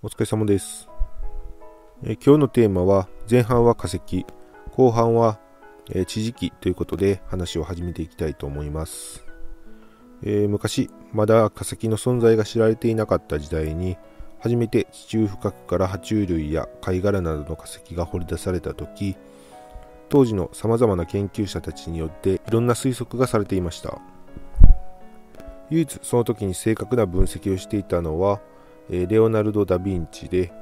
お疲れ様です。え今日のテーマは前半は化石、後半は、え地磁気ということで話を始めていきたいと思います。えー、昔、まだ化石の存在が知られていなかった時代に初めて地中深くから爬虫類や貝殻などの化石が掘り出された時当時のさまざまな研究者たちによっていろんな推測がされていました唯一その時に正確な分析をしていたのはレオナルド・ダ・ヴィンチで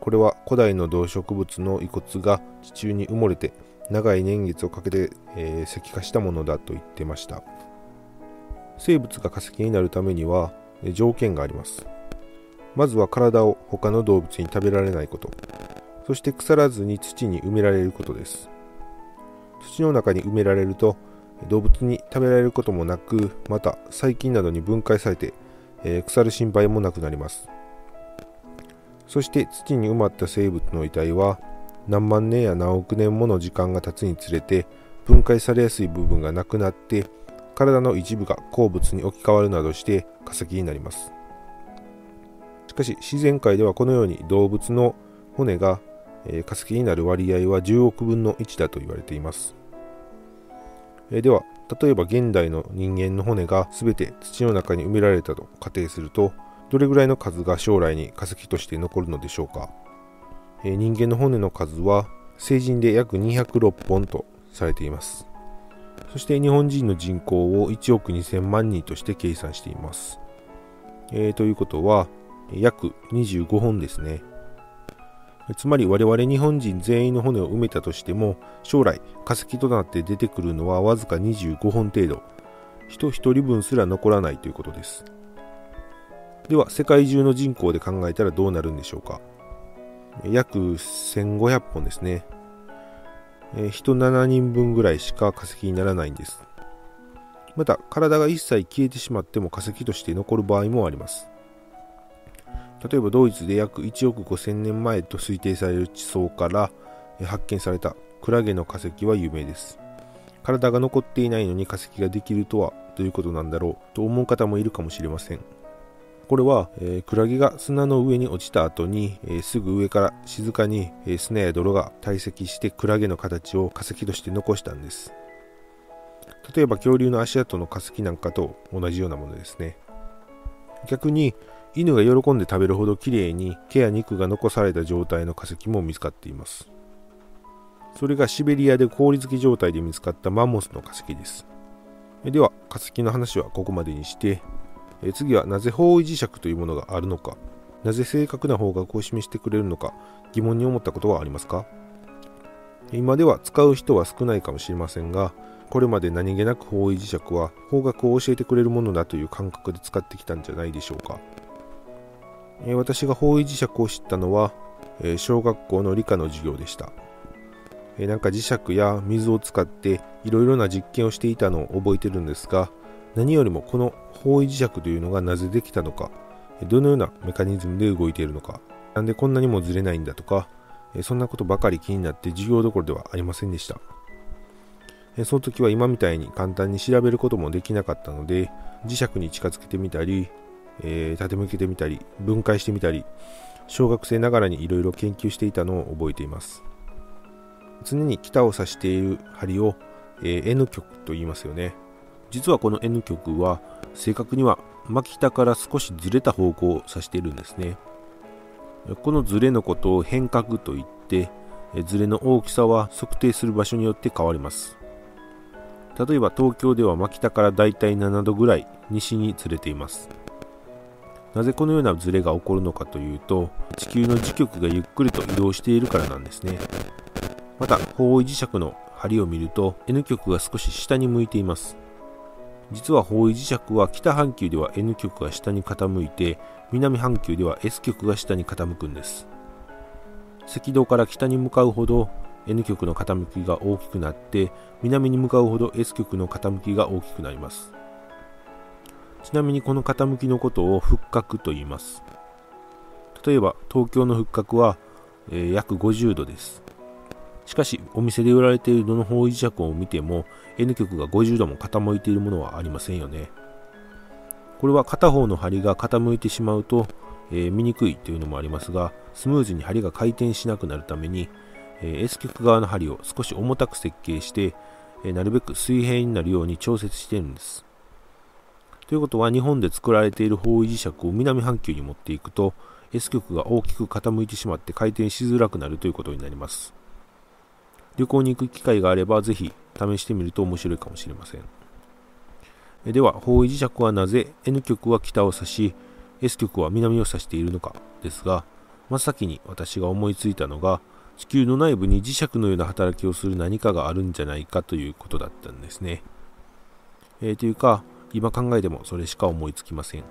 これは古代の動植物の遺骨が地中に埋もれて長い年月をかけて、え石化したものだと言ってました。生物が化石になるためには条件があります。まずは体を他の動物に食べられないこと。そして腐らずに土に埋められることです。土の中に埋められると動物に食べられることもなくまた細菌などに分解されて、え、腐る心配もなくなります。そして土に埋まった生物の遺体は何万年や何億年もの時間が経つにつれて分解されやすい部分がなくなって体の一部が鉱物に置き換わるなどして化石になります。しかし自然界ではこのように動物の骨が、化石になる割合は10億分の1だと言われています、では例えば現代の人間の骨が全て土の中に埋められたと仮定するとどれぐらいの数が将来に化石として残るのでしょうか、えー、人間の骨の数は成人で約206本とされています。そして日本人の人口を1億2000万人として計算しています、えー、ということは約25本ですね。つまり我々日本人全員の骨を埋めたとしても将来化石となって出てくるのはわずか25本程度。人1人分すら残らないということです。では世界中の人口で考えたらどうなるんでしょうか？約1500本ですね、えー、人7人分ぐらいしか化石にならないんです。また体が一切消えてしまっても化石として残る場合もあります。例えばドイツで約1億5000年前と推定される地層から発見されたクラゲの化石は有名です。体が残っていないのに化石ができるとはということなんだろう？と思う方もいるかもしれません。これは、えー、クラゲが砂の上に落ちた後に、えー、すぐ上から静かに、えー、砂や泥が堆積してクラゲの形を化石として残したんです。例えば恐竜の足跡の化石なんかと同じようなものですね。逆に犬が喜んで食べるほど綺麗に毛や肉が残された状態の化石も見つかっています。それがシベリアで氷付き状態で見つかったマンモスの化石です。では化石の話はここまでにしてえ次はなぜ方位磁石というものがあるのか。なぜ正確な方角を示してくれるのか。疑問に思ったことはありますか？今では使う人は少ないかもしれませんがこれまで何気なく方位磁石は方角を教えてくれるものだという感覚で使ってきたんじゃないでしょうか。え私が方位磁石を知ったのはえ小学校の理科の授業でした。えなんか磁石や水を使っていろいろな実験をしていたのを覚えてるんですが何よりもこの方位磁石というのがなぜできたのか、どのようなメカニズムで動いているのか、なんでこんなにもずれないんだとか、そんなことばかり気になって授業どころではありませんでした。その時は今みたいに簡単に調べることもできなかったので、磁石に近づけてみたり、えー、縦向けてみたり、分解してみたり、小学生ながらにいろいろ研究していたのを覚えています。常に北を指している針を、えー、N 極と言いますよね。実はこの N 極は正確には真北から少しずれた方向を指しているんですね。このずれのことを変角といってずれの大きさは測定する場所によって変わります。例えば東京では真北からだいたい7度ぐらい西にずれています。なぜこのようなずれが起こるのかというと地球の磁極がゆっくりと移動しているからなんですね。また方位磁石の針を見ると N 極が少し下に向いています。実は方位磁石は北半球では N 極が下に傾いて南半球では S 極が下に傾くんです。赤道から北に向かうほど N 極の傾きが大きくなって南に向かうほど S 極の傾きが大きくなります。ちなみにこの傾きのことを復角と言います。例えば東京の復角は、えー、約50度です。しかし、お店で売られているどの方位磁石を見ても N 極が50度も傾いているものはありませんよね。これは片方の針が傾いてしまうとえー、見にくいというのもありますがスムーズに針が回転しなくなるために、えー、S 極側の針を少し重たく設計して、えなるべく水平になるように調節しているんですということは日本で作られている方位磁石を南半球に持っていくと S 極が大きく傾いてしまって回転しづらくなるということになります旅行に行く機会があればぜひ試してみると面白いかもしれませんでは方位磁石はなぜ N 極は北を指し S 極は南を指しているのかですが真っ先に私が思いついたのが地球の内部に磁石のような働きをする何かがあるんじゃないかということだったんですね。えー、というか、今考えてもそれしか思いつきません。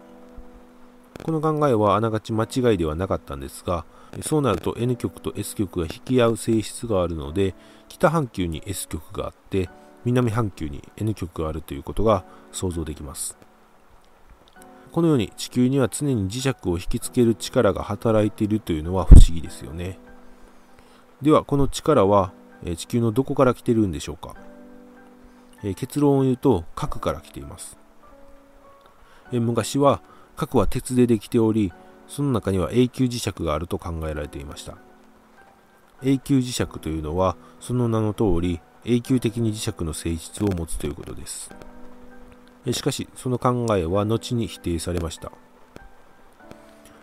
この考えはあながち間違いではなかったんですが、そうなると N 極と S 極が引き合う性質があるので、北半球に S 極があって、南半球に N 極があるということが想像できます。このように地球には常に磁石を引きつける力が働いているというのは不思議ですよね。ではこの力は、地球のどこから来ているんでしょうか、結論を言うと核から来ています、昔は核は鉄でできておりその中には永久磁石があると考えられていました。永久磁石というのはその名の通り永久的に磁石の性質を持つということです。しかしその考えは後に否定されました。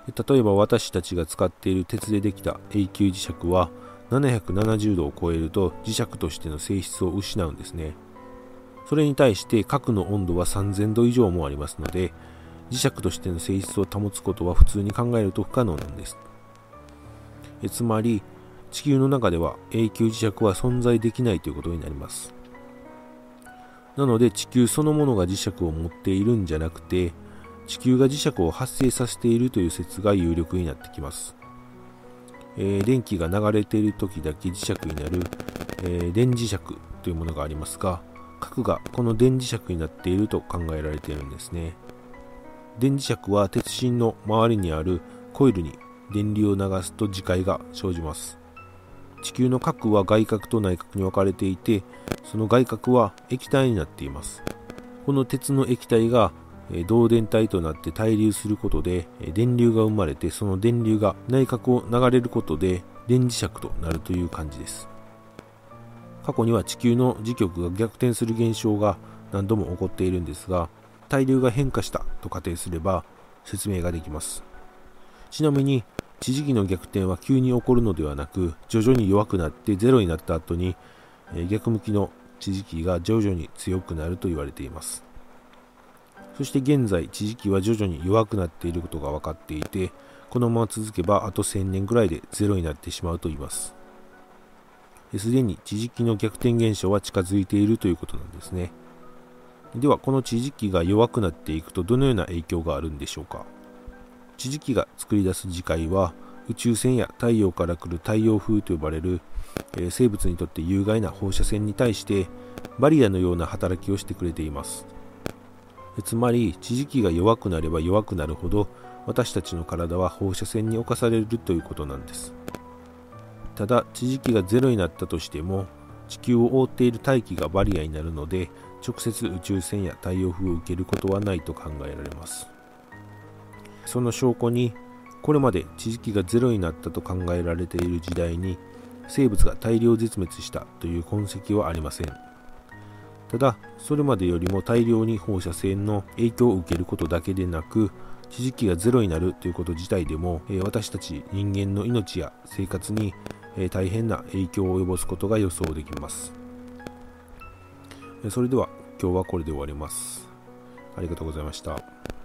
例えば私たちが使っている鉄でできた永久磁石は770度を超えると磁石としての性質を失うんですね。それに対して核の温度は3000度以上もありますので、磁石としての性質を保つことは普通に考えると不可能なんです。えつまり、地球の中では永久磁石は存在できないということになります。なので地球そのものが磁石を持っているんじゃなくて、地球が磁石を発生させているという説が有力になってきます。えー、電気が流れている時だけ磁石になる、えー、電磁石というものがありますが核がこの電磁石になっていると考えられているんですね電磁石は鉄芯の周りにあるコイルに電流を流すと磁界が生じます。地球の核は外核と内核に分かれていてその外核は液体になっています。この鉄の液体が導電体となって対流することで電流が生まれてその電流が内角を流れることで電磁石となるという感じです。過去には地球の磁極が逆転する現象が何度も起こっているんですが対流が変化したと仮定すれば説明ができますちなみに地磁気の逆転は急に起こるのではなく徐々に弱くなってゼロになった後に逆向きの地磁気が徐々に強くなると言われていますそして現在、地磁気は徐々に弱くなっていることが分かっていて、このまま続けばあと1000年くらいでゼロになってしまうと言います。すでに地磁気の逆転現象は近づいているということなんですね。では、この地磁気が弱くなっていくとどのような影響があるんでしょうか？地磁気が作り出す磁界は宇宙船や太陽から来る太陽風と呼ばれる、え、生物にとって有害な放射線に対してバリアのような働きをしてくれています。つまり地磁気が弱くなれば弱くなるほど私たちの体は放射線に侵されるということなんですただ地磁気がゼロになったとしても地球を覆っている大気がバリアになるので直接宇宙船や太陽風を受けることはないと考えられます。その証拠にこれまで地磁気がゼロになったと考えられている時代に生物が大量絶滅したという痕跡はありません。ただそれまでよりも大量に放射線の影響を受けることだけでなく地磁気がゼロになるということ自体でも、え私たち人間の命や生活に、え大変な影響を及ぼすことが予想できます。それでは今日はこれで終わります。ありがとうございました。